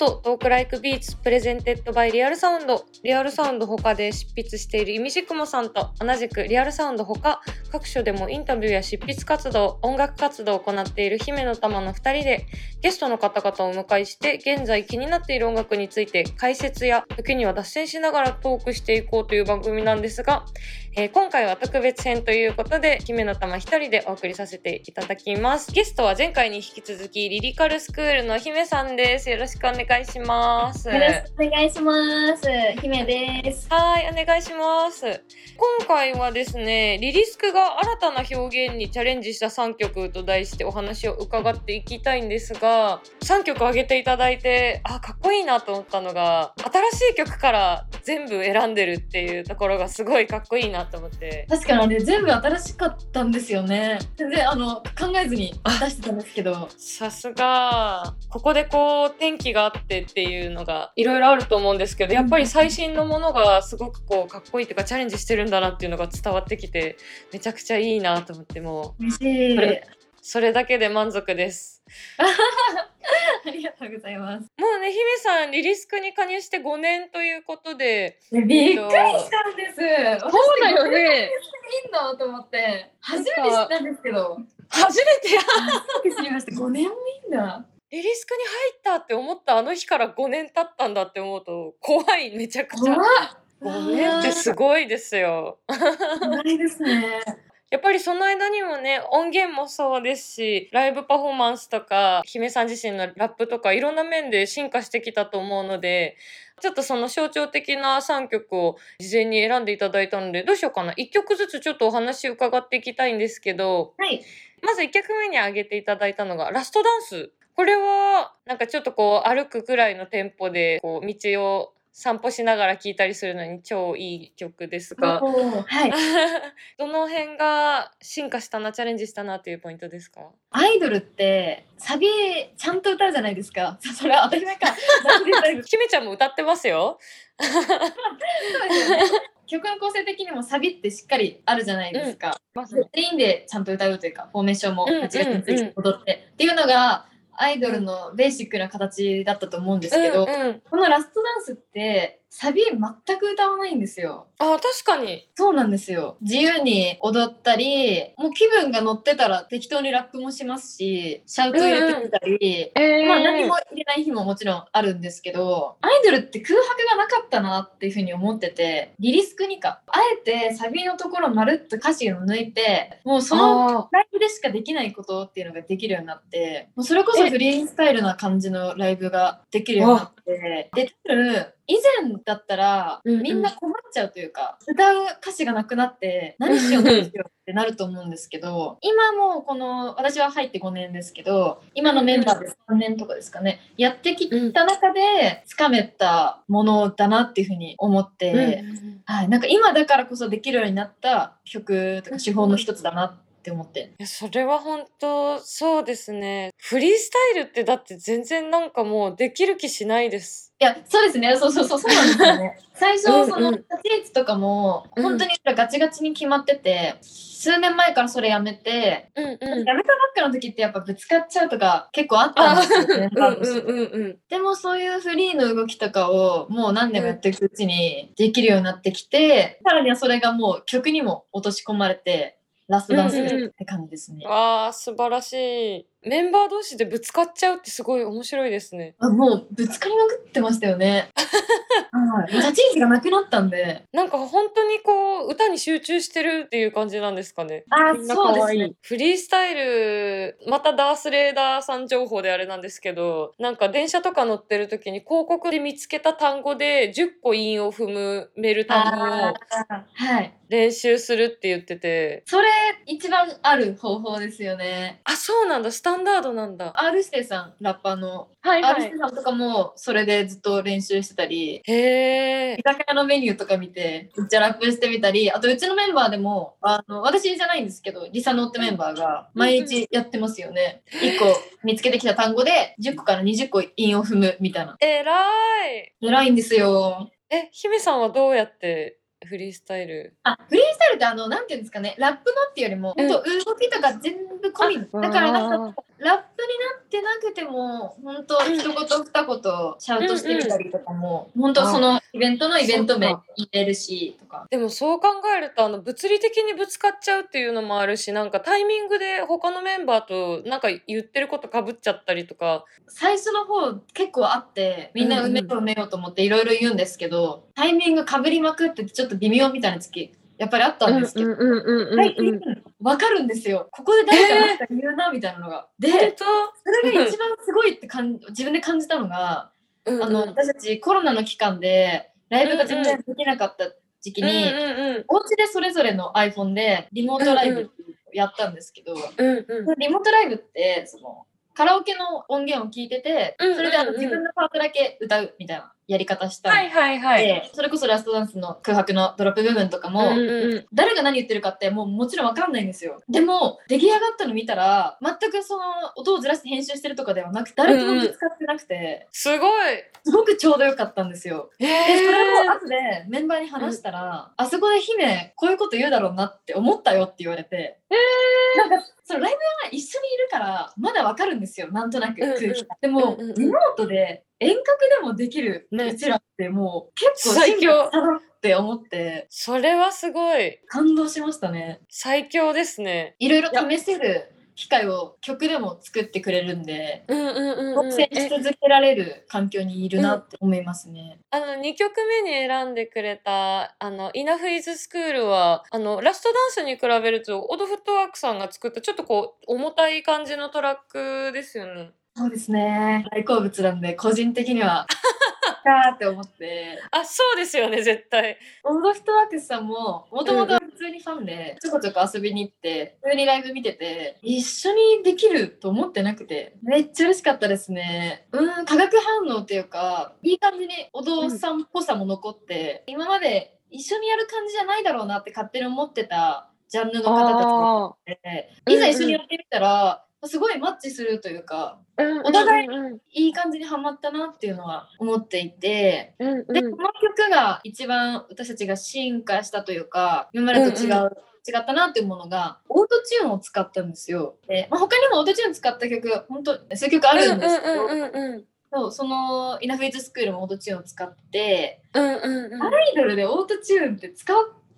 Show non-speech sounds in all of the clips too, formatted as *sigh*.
ト Talk Like Beats presented by Real Sound。Real Sound 他で執筆している imdkm さんと同じく Real Sound 他各所でもインタビューや執筆活動音楽活動を行っている姫乃たまの2人でゲストの方々をお迎えして現在気になっている音楽について解説や時には脱線しながらトークしていこうという番組なんですが、えー今回は特別編ということで姫乃たま1人でお送りさせていただきますゲストは前回に引き続き lyrical school の hime さんですよろしくお願いしますよろしくお願いします。姫です。はい、お願いします。今回はですね、リリスクが新たな表現にチャレンジした3曲と題してお話を伺っていきたいんですが、3曲挙げていただいて、あ、かっこいいなと思ったのが、新しい曲から全部選んでるっていうところがすごいかっこいいなと思って。確かにあれ全部新しかったんですよね。全然あの考えずに出してたんですけど。さすが、ここでこう天気があってっていうのがいろいろあると思うんですけど、やっぱり最新のものがすごくこうかっこいいというかチャレンジしてるんだなっていうのが伝わってきて、めちゃくちゃいいなと思ってもう、嬉しい。これそれだけで満足です。*laughs* ありがとうございます。もうね、姫さん、リリスクに加入して5年ということで、ね、びっくりしたんです。そうだよね。いいんだと思って初めて知ったんですけど。初めて？や初めて知りました。5年もいいんだ。リリスクに入ったって思ったあの日から5年経ったんだって思うと、怖い、めちゃくちゃ怖。っ。5年ってすごいですよ。ないですね。*laughs* やっぱりその間にもね音源もそうですしライブパフォーマンスとか姫さん自身のラップとかいろんな面で進化してきたと思うのでちょっとその象徴的な3曲を事前に選んでいただいたのでどうしようかな1曲ずつちょっとお話伺っていきたいんですけどはい。まず1曲目に挙げていただいたのがラストダンス。これはなんかちょっとこう歩くくらいのテンポでこう道を散歩しながら聴いたりするのに超いい曲ですが。はい。*laughs* どの辺が進化したなチャレンジしたなっていうポイントですか？アイドルってサビちゃんと歌うじゃないですか。*laughs* それは当たり前か。なんで歌う姫ちゃんも歌ってますよ。そうですよね。曲の構成的にもサビってしっかりあるじゃないですか。全員でちゃんと歌うというか、フォーメーションもうんうんうん8月について踊って、っていうのがアイドルのベーシックな形だったと思うんですけど、うんうん、このラストダンスってサビ全く歌わないんですよ。あ確かに。そうなんですよ。自由に踊ったり、もう気分が乗ってたら適当にラップもしますし、シャウト入れてみたり、えまあ何も入れない日ももちろんあるんですけど、アイドルって空白がなかったなっていうふうに思ってて、リリスクにか。あえてサビのところまるっと歌詞を抜いて、もうそのあライブでしかできないことっていうのができるようになって、もうそれこそフリースタイルな感じのライブができるようになって、で、多分以前だったらみんな困っちゃうというか、歌う歌詞がなくなって何しよう何しようってなると思うんですけど、今もこの、私は入って5年ですけど、今のメンバーで3年とかですかね、やってきた中で掴めたものだなっていうふうに思って、うんはい、なんか今だからこそできるようになった曲とか手法の一つだなって思って。いやそれは本当そうですね。フリースタイルってだって全然なんかもうできる気しないです。いや、そうですね。そうそうそう、そうなんですよね。*laughs* 最初、うんうんその、立ち位置とかも、うん本当にガチガチに決まってて、数年前からそれやめて、うんうん。やめたばっかの時ってやっぱぶつかっちゃうとか結構あったんですよね。うんうんうんうん。でもそういうフリーの動きとかをもう何年もやっていくうちにできるようになってきて、さらにはそれがもう曲にも落とし込まれて、ラストダンスって感じですね。わあ素晴らしい。メンバー同士でぶつかっちゃうってすごい面白いですね。あもうぶつかりまくってましたよね。*laughs* はい。立ち位置がなくなったんで。なんか本当にこう歌に集中してるっていう感じなんですかね。あそうですね。フリースタイルまたダース・レーダーさん情報であれなんですけどなんか電車とか乗ってる時に広告で見つけた単語で10個韻を踏むめる単語を。練習するって言っててそれ一番ある方法ですよね。あそうなんだスタンダードなんだ R ステさん、ラッパーの。は R ステさんとかもそれでずっと練習してたり、へえ居酒屋のメニューとか見て、めっちゃラップしてみたり、あとうちのメンバーでも、あの、私じゃないんですけど、リサノってメンバーが毎日やってますよね。1個見つけてきた単語で10個から20個韻を踏むみたいな。えらい偉いんですよ。え姫さんはどうやってフリースタイル。あ、フリースタイルってあの、なんていうんですかね、ラップのっていうよりも、うん。動きとか全部込み。だからなんか、ラップになってなくても本当一言二言シャウトしてみたりとかも、本当そのイベントのイベント名入れるし。とかでもそう考えるとあの物理的にぶつかっちゃうっていうのもあるしなんかタイミングで他のメンバーとなんか言ってることかぶっちゃったりとか。最初の方結構あってみんな埋めよう埋めようと思っていろいろ言うんですけど、タイミングかぶりまくってちょっと微妙みたいな時やっぱりあったんですけど、最近わかるんですよ。ここで誰か何か言うなみたいなのが。でそれが一番すごいって感じ自分で感じたのが、うんうん。あの私たちコロナの期間でライブが全然できなかった時期に、うんうんお家でそれぞれの iPhone でリモートライブやったんですけど、うんうん。リモートライブってそのカラオケの音源を聞いてて、うんうんうんそれであの自分のパートだけ歌うみたいなやり方したはいはいはい。それこそラストダンスの空白のドロップ部分とかも、うんうんうん誰が何言ってるかってもうもちろんわかんないんですよ。でも出来上がったの見たら全くその音をずらして編集してるとかではなく誰ともぶつかってなくて、すごい。すごくちょうどよかったんですよ。へでそれえを後でメンバーに話したら、あそこで姫こういうこと言うだろうなって思ったよって言われて、なんかそのライブが一緒にいるからまだわかるんですよなんとなくうんうん空気が。でも、うんうんうんリモートで遠隔でもできるねうちらってもう結構最強だなって思ってそれはすごい。感動しましたね。最強ですね。いろいろ試せる機会を曲でも作ってくれるんで、うんうんうん、うん。しえ続けられる環境にいるなって思いますね。あの2曲目に選んでくれたあの「イナフイズスクールは」あのラストダンスに比べるとオドフットワークさんが作ったちょっとこう重たい感じのトラックですよね。そうですね。大好物なんで個人的には *laughs* かーって思って。あそうですよね絶対。オードフットワークスさんももともと普通にファンでちょこちょこ遊びに行って普通にライブ見てて一緒にできると思ってなくてめっちゃ嬉しかったですね。うん化学反応っていうかいい感じにお父さんっぽさも残って、今まで一緒にやる感じじゃないだろうなって勝手に思ってたジャンルの方たちがいていざ一緒にやってみたら、すごいマッチするというかお互いうんうんいい感じにはまったなっていうのは思っていてうんうんで、この曲が一番私たちが進化したというか、今までと違う、うん違ったなっていうものが、オートチューンを使ったんですよ。で、まあ、他にもオートチューン使った曲、本当数曲あるんですけど、うんうんうんうんそうその Enough is school もオートチューンを使って、うんうんうんアイドルでオートチューンって使っ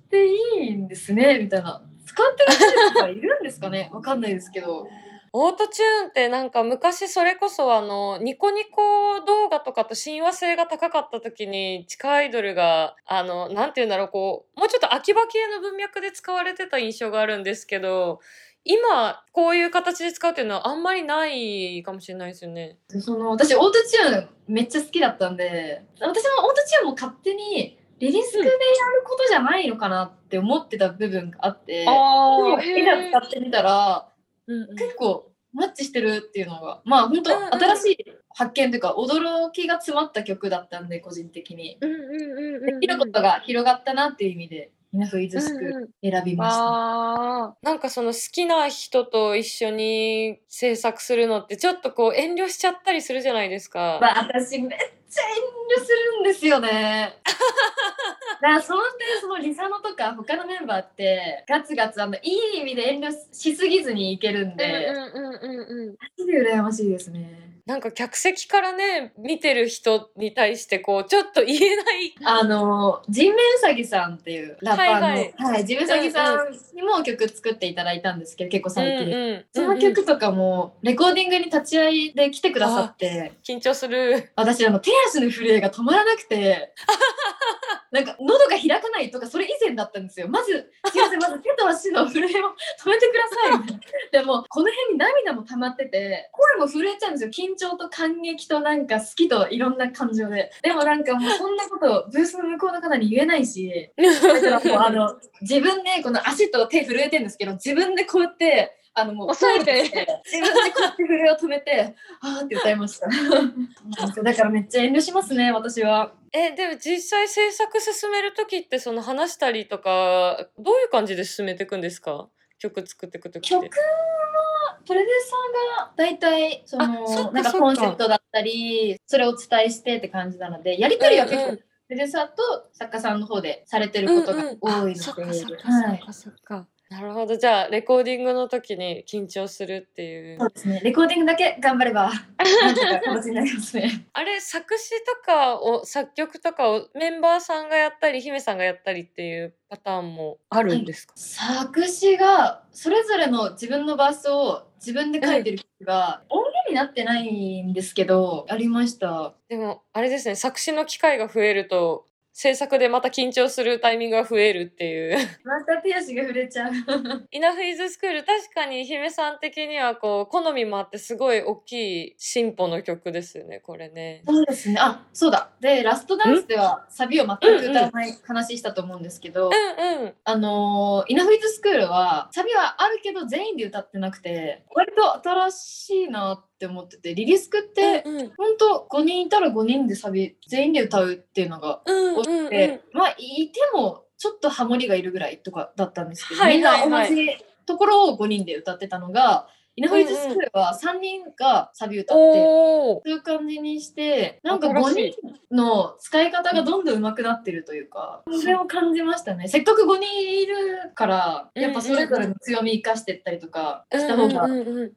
ていいんですね、みたいな。使ってる人とかいるんですかね？わかんないですけど。オートチューンってなんか昔それこそあのニコニコ動画とかと親和性が高かった時に地下アイドルがあのなんて言うんだろうこうもうちょっと秋葉系の文脈で使われてた印象があるんですけど今こういう形で使うっていうのはあんまりないかもしれないですよね。その私オートチューンめっちゃ好きだったんで私もオートチューンも勝手にリリスクでやることじゃないのかなって思ってた部分があって、でもあいざ使ってみたらうんうん。結構マッチしてるっていうのがまあ本当新しい発見というか驚きが詰まった曲だったんで個人的に。うんうんうんうんできることが広がったなっていう意味で「イナフイズスクール」選びました。なんかその好きな人と一緒に制作するのってちょっとこう遠慮しちゃったりするじゃないですか。まあ、私めっちゃ遠慮するんですよね。*laughs* だからその点そのリサノとか他のメンバーってガツガツあのいい意味で遠慮しすぎずにいけるんで、うんうんうんうんうんマジで羨ましいですね。なんか客席からね見てる人に対してこうちょっと言えない。あの人面うさぎさんっていうラッパーの、ははい。い人面うさぎさんにも曲作っていただいたんですけど結構最近。うんうんその曲とかもレコーディングに立ち会いで来てくださって。緊張する。私あの手足の震えが止まらなくて。*laughs* なんか喉が開かないとかそれ以前だったんですよ。まずすいませんまず手と足の震えを止めてくださいでもこの辺に涙も溜まってて声も震えちゃうんですよ。緊張と感激となんか好きといろんな感情で。でもなんかもうそんなことブースの向こうの方に言えないし。だからもうあの自分でこの足と手震えてるんですけど自分でこうやってあのもう抑えて。自分でこうやって震えを止めてあーって歌いました。だからめっちゃ遠慮しますね私は。えでも実際制作進める時ってその話したりとかどういう感じで進めていくんですか？曲作っていく時って。曲はプロデューサーが大体そのなんかコンセプトだったりそれをお伝えしてって感じなのでやり取りは結構、うんうん。プロデューサーと作家さんの方でされてることが多いので、あそっかそっかそはいっかそっか。なるほど。じゃあ、レコーディングの時に緊張するっていうそ。うですね。レコーディングだけ頑張れば、*laughs* なんとか形になりますね。あれ、作詞とかを、作曲とかをメンバーさんがやったり、姫さんがやったりっていうパターンもあるんですか、作詞がそれぞれの自分のバースを自分で書いてる曲が音源になってないんですけどありましたでも、あれですね、作詞の機会が増えると、制作でまた緊張するタイミングが増えるっていう。また手足が触れちゃう *laughs* イナフイズスクール、確かに姫さん的にはこう、好みもあってすごい大きい進歩の曲ですよね、これね。そうですねあそうだでラストダンスではサビを全く歌わない話したと思うんですけど、うんうん。あのーイナフイズスクールはサビはあるけど全員で歌ってなくて割と新しいなって思っててリリスクって、うんうん。ほんと5人いたら5人でサビ全員で歌うっていうのがうん多くて、まあいてもちょっとハモリがいるぐらいとかだったんですけど、みんな同じところを5人で歌ってたのがイナフイズスクールは3人がサビ歌って、そういう感じにしてなんか5新しい。人の使い方がどんどん上手くなってるというかそれを感じましたね。せっかく5人いるからやっぱそれぞれの強み生かしてったりとかした方が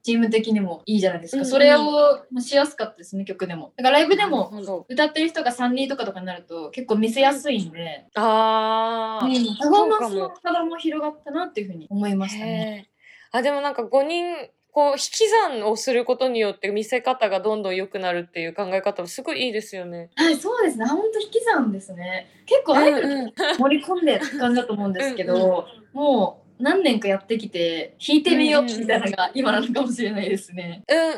チーム的にもいいじゃないですか、それをしやすかったですね曲でも。だからライブでも歌ってる人が3人とかとかになると結構見せやすいんで、あー、うんパフォーマンスの幅も広がったなっていうふうに思いましたね。あでもなんか5人こう引き算をすることによって見せ方がどんどん良くなるっていう考え方もすごいいいですよね。はい、そうですね。本当引き算ですね。結構アイ盛り込んでって感じだと思うんですけど、もう何年かやってきて弾いてみようみたいなのが今なのかもしれないですね。うんうんう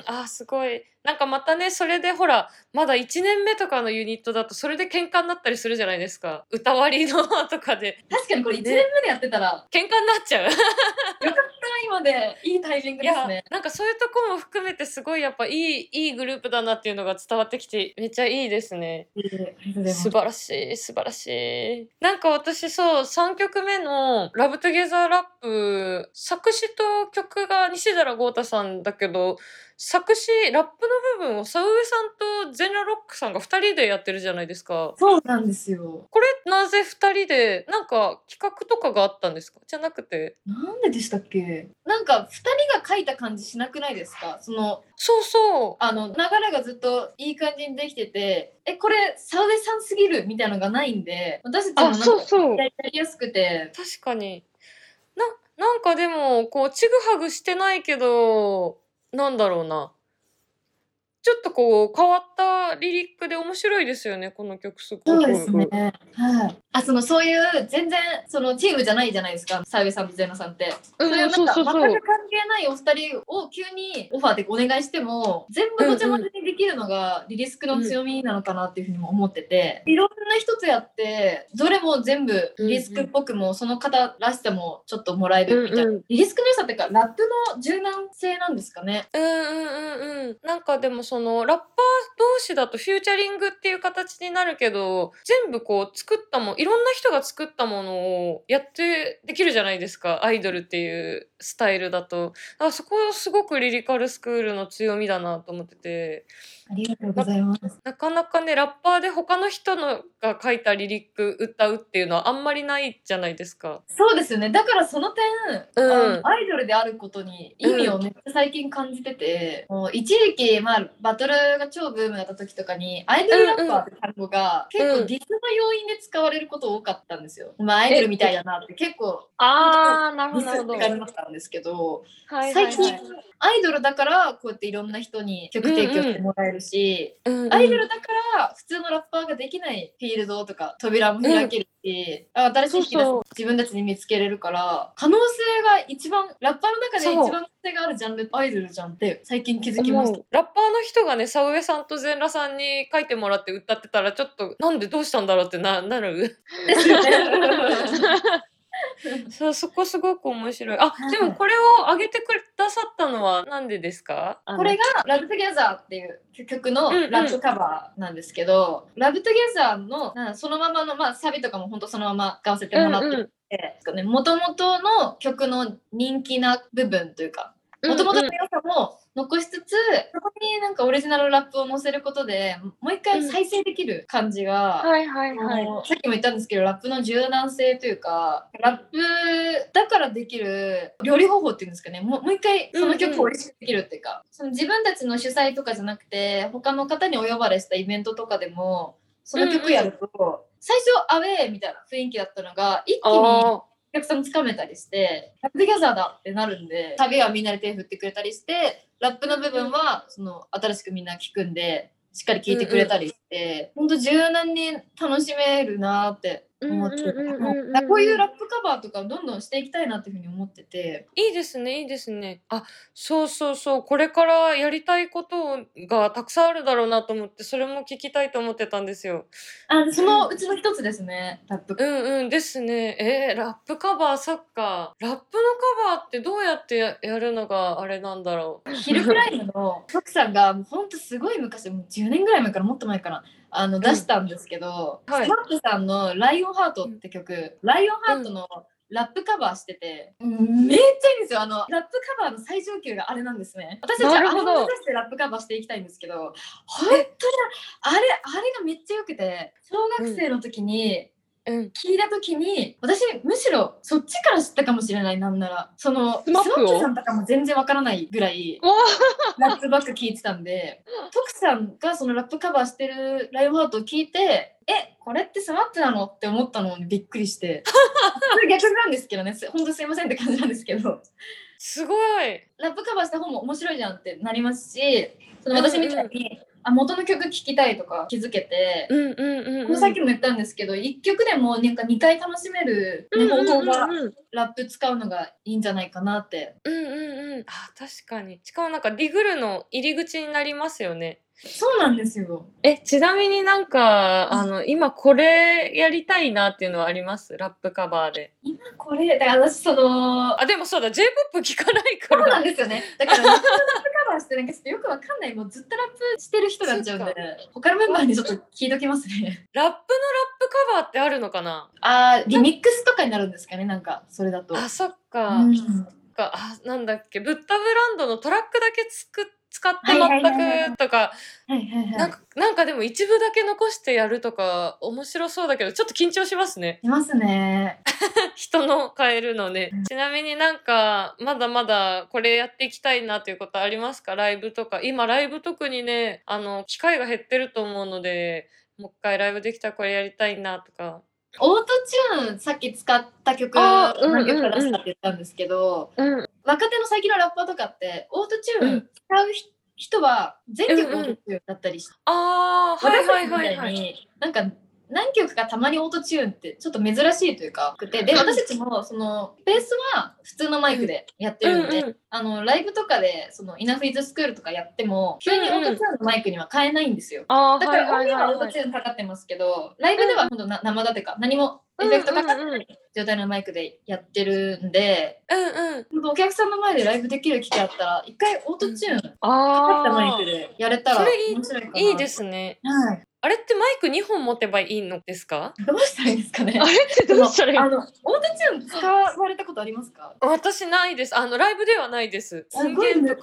んあすごいなんかまたねそれでほらまだ1年目とかのユニットだとそれで喧嘩になったりするじゃないですか。歌割りの *laughs* とかで。確かにこれ1年目でやってたら、喧嘩になっちゃう。今で。いいタイミングですね。なんかそういうとこも含めてすごいやっぱいいいいグループだなっていうのが伝わってきてめっちゃいいですね。素晴らしい素晴らしい。なんか私そう3曲目の「ラブトゥゲザーラップ作詞と曲が西寺豪太さんだけど作詞ラップの部分をサウエさんとゼンラロックさんが2人でやってるじゃないですか。そうなんですよ。これなぜ2人でなんか企画とかがあったんですか？じゃなくて。なんででしたっけ？なんか2人が書いた感じしなくないですか？そのそうそう。あの流れがずっといい感じにできててえこれサウエさんすぎるみたいなのがないんで私たちもあなんかやりやすくて。確かに。ななんかでもこうちぐはぐしてないけどなんだろうな。ちょっとこう変わったリリックで面白いですよねこの曲すごく。そうですね。はい。あそのそういう全然そのチームじゃないじゃないですかサウエさんとゼナさんって、うんそういうなんそうか全く関係ないお二人を急にオファーでお願いしても全部ごちゃ混ぜにできるのがリリスクの強みなのかなっていうふうにも思ってて、いろんな一つやってどれも全部リリスクっぽくもその方らしさもちょっともらえるみたいな、うんうん。リリスクの良さっていうかラップの柔軟性なんですかね。うんうんうんうん。なんかでもそのラッパー同士だとフューチャリングっていう形になるけど全部こう作ったもんいろんな人が作ったものをやってできるじゃないですか。アイドルっていうスタイルだとあそこはすごくリリカルスクールの強みだなと思っててありがとうございます。なかなかねラッパーで他の人のが書いたリリック歌うっていうのはあんまりないじゃないですか。そうですよね。だからその点、うん。アイドルであることに意味をめっちゃ最近感じてて、もう一時期、まあ、バトルが超ブームだった時とかにアイドルラッパーって単語が結構ディスの要因で使われること多かったんですよ。まあ、アイドルみたいだなって結構あーなディスって感じだったんですけど、はい最近アイドルだからこうやっていろんな人に曲提供してもらえるし、アイドルだから普通のラッパーができないフィールドとか扉も開けるし、あ新しい引き出しそうそう。自分たちに見つけれるから可能性が一番ラッパーの中で一番可能性があるジャンルアイドルじゃんって最近気づきました。ラッパーの人がね、サ上さんとゼンラさんに書いてもらって歌ってたら、ちょっと、なんでどうしたんだろうってな、なる。ですよね *laughs* *laughs* そう、そこすごく面白い。あ、でもこれを上げてくださったのはなんでですか？これが「LOVE TOGETHER」っていう曲のうんうん。ラップカバーなんですけど「LOVE TOGETHER の」なそのままの、まあ、サビとかも本当そのまま使わせてもらっててもともとの曲の人気な部分というかもともとの良さも残しつつ、そこになんかオリジナルラップを載せることでもう一回再生できる感じが、はいはいはい。あのさっきも言ったんですけどラップの柔軟性というかラップだからできる料理方法っていうんですかね。もうもう一回その曲を美味しくできるっていうか、その自分たちの主催とかじゃなくて他の方にお呼ばれしたイベントとかでもその曲やると、最初アウェーみたいな雰囲気だったのが一気にお客さんつかめたりしてラップギャザーだってなるんで旅はみんなで手振ってくれたりしてラップの部分はその新しくみんな聞くんでしっかり聞いてくれたりして、ほんと柔軟に楽しめるなって思ってこういうラップカバーとかをどんどんしていきたいなっていうふうに思ってていいですね、いいですね。あ、そうそうそう、これからやりたいことがたくさんあるだろうなと思って、それも聞きたいと思ってたんですよ。あそのうちの一つですねラップうんうんですね。えーラップカバー、そっか。ラップのカバーってどうやってややるのがあれなんだろう。 Hilcrhyme の TOC さんがもうほんとすごい昔もう10年ぐらい前からもっと前からあの出したんですけど、はい。 SMAP さんの「らいおんハート」って曲、らいおんハートのラップカバーしてて、めっちゃいいんですよ。あのラップカバーの最上級があれなんですね。私たちはあれを目指してラップカバーしていきたいんですけど本当にあれあれがめっちゃ良くて小学生の時に、うん。聞いた時に私むしろそっちから知ったかもしれないなんなら。その SMAP を？さんとかも全然わからないぐらいわラップばっか聞いてたんで TOC さんがそのラップカバーしてるらいおんハートを聞いてえこれって SMAP なの？って思ったのにびっくりして。*laughs* それ逆なんですけどね。すほんとすいませんって感じなんですけど。すごい。ラップカバーした方も面白いじゃんってなりますしその私みたいに、あ元の曲聴きたいとか気づけて、うんうんうん、うん。このさっきも言ったんですけど1曲でもなんか2回楽しめる、ね方法がラップ使うのがいいんじゃないかなってうんうんうん。あ、確かに。しかもなんかリグルの入り口になりますよね。そうなんですよ。え、ちなみになんか、あの、今これやりたいなっていうのはあります？ラップカバーで。今これだから私そのあ、でもそうだ、J-POP 聞かないかそうなら。んですよね。だからラップカバーしてなんかちょっとよくわかんない。もうずっとラップしてる人になっちゃうんで他のメンバーにちょっと聞いときますね。ラップのラップカバーってあるのかな？あーリミックスとかになるんですかねなんかそれだと。あ、そっか。うん。か。あ、なんだっけ、ブッダブランドのトラックだけつく使って全くとか、なんか、でも一部だけ残してやるとか、面白そうだけど、ちょっと緊張しますね。いますね *laughs* 人の変えるのねうん。ちなみになんか、まだまだこれやっていきたいなということありますか？ライブとか。今ライブ特にね、あの、機会が減ってると思うので、もう一回ライブできたらこれやりたいなとか。オートチューンさっき使った曲何曲か出したって言ったんですけど、うん。若手の最近のラッパーとかってオートチューン使うひ人は全曲オートチューンだったりして、ああ、はいはいはいはい。なんか何曲かたまにオートチューンってちょっと珍しいというかでで私たちもそのベースは普通のマイクでやってるんで、うんうんあのライブとかでその Enough is school とかやっても急にオートチューンのマイクには変えないんですよ。ああ、だから音。源はオートチューンかかってますけど、ライブではほんとな生だてか何もエフェクトかかってない状態のマイクでやってるんで、うんうん。お客さんの前でライブできる機会あったら、一回オートチューンかかったああマイク。でやれたら面白いかな。いいですね。はい。あれってマイク2本持てばいいのですか？どうしたらいいですかね？あれってどうしたらいいあの、オートチューン使われたことありますか？私ないです。あの、ライブではないです。すごい音源と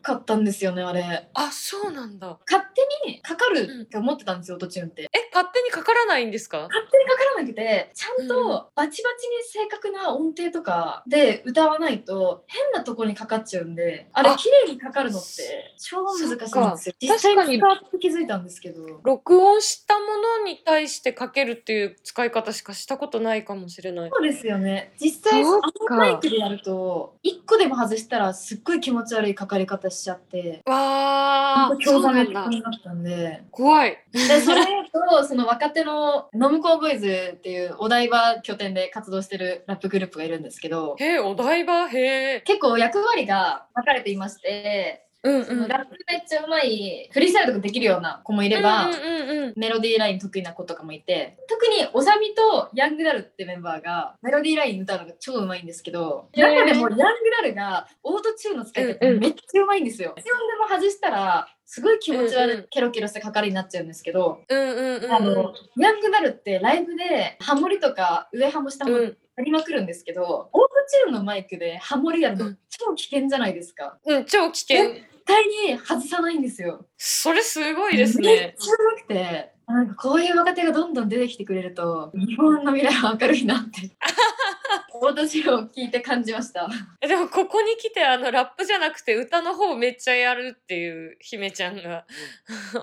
かったんですよね、あれ。あ、そうなんだ。勝手にかかるって思ってたんですよ、オートチューンって。え、勝手にかからないんですか？勝手にかからなくてちゃんとバチバチに正確な音程とかで歌わないと変なとこにかかっちゃうんであれあ綺麗にかかるのって超難しいんですよ実際に使って気づいたんですけど録音したものに対してかけるっていう使い方しかしたことないかもしれない。そうですよね実際あのかマイクでやると1個でも外したらすっごい気持ち悪いかかり方しちゃってわー、そう興ざめ。になったんで怖い。でそれとその若手のノムコーボーイズっていうお台場拠点で活動してるラップグループがいるんですけどへえ、お台場、へえ。結構役割が分かれていまして、うんうん。そのラップめっちゃうまいフリースタイルとかできるような子もいれば、うんうんうんうん。メロディーライン得意な子とかもいて特におさみとヤングダルってメンバーがメロディーライン歌うのが超うまいんですけど中でもヤングダルがオートチューンの使い方うんうんめっちゃうまいんですよ。一音でも外したらすごい気持ち悪い、うんうんケロケロした係になっちゃうんですけど、うんうんうんあのヤングなるってライブでハモリとか上ハモ下ハモリうんやりまくるんですけど、オートチューンのマイクでハモリやるのうん超危険じゃないですか。うん超危険絶対に外さないんですよ。それすごいですめっねちゃうまくて、なんかこういう若手がどんどん出てきてくれると、日本の未来は明るいなって。*laughs* 私を聞いて感じました。えでもここに来てあのラップじゃなくて歌の方めっちゃやるっていう姫ちゃんが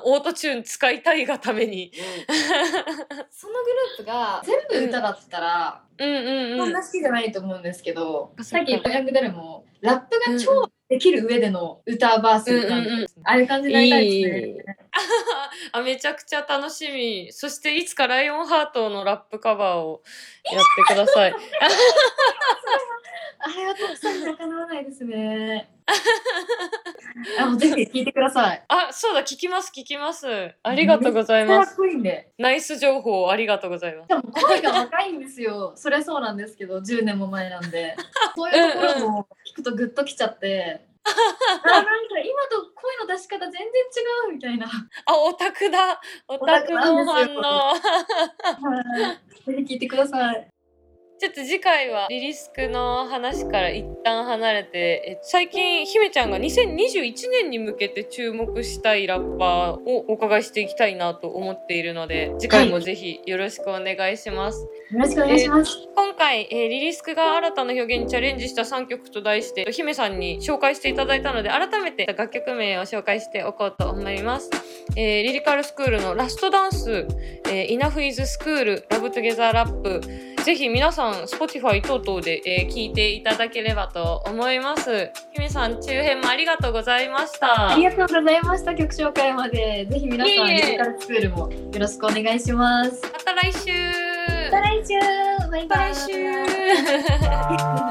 オートチューン使いたいがために。そのグループが全部歌だったら、うん。うんうんそんな好きじゃないと思うんですけど、あさっきヤングダルもラップが超できる上での歌バースなんで、うんうんうん。ああいう感じになりたいですね。*laughs* あめちゃくちゃ楽しみ。そしていつかライオンハートのラップカバーをやってください *laughs* あれはたくさんじゃかなわないですね。*laughs* あもうぜひ聞いてください。あそうだ聞きます聞きますありがとうございますかっこいいんで。ナイス情報ありがとうございますでも声が若いんですよ。そりゃそうなんですけど、10年も前なんで。そういうところも聞くとグッときちゃって。あなんか今と声の出し方全然違うみたいな。あオタクだオタクの反応ぜひ聞いてください。ちょっと次回はリリスクの話から一旦離れてえ最近姫ちゃんが2021年に向けて注目したいラッパーをお伺いしていきたいなと思っているので次回もぜひよろしくお願いします、よろしくお願いします。今回、えーリリスクが新たな表現にチャレンジした3曲と題して姫さんに紹介していただいたので改めて楽曲名を紹介しておこうと思います、えーリリカルスクールのラストダンス、えー、イナフイズスクールラブトゥゲザーラップ *laughs* ぜひ皆さん Spotify 等々で、えー聞いていただければと思います姫さん中編もありがとうございましたありがとうございました。曲紹介まで。ぜひ皆さん、いえいえリジカルスクールもよろしくお願いします。また来週また来週バイバイまた来週 *laughs*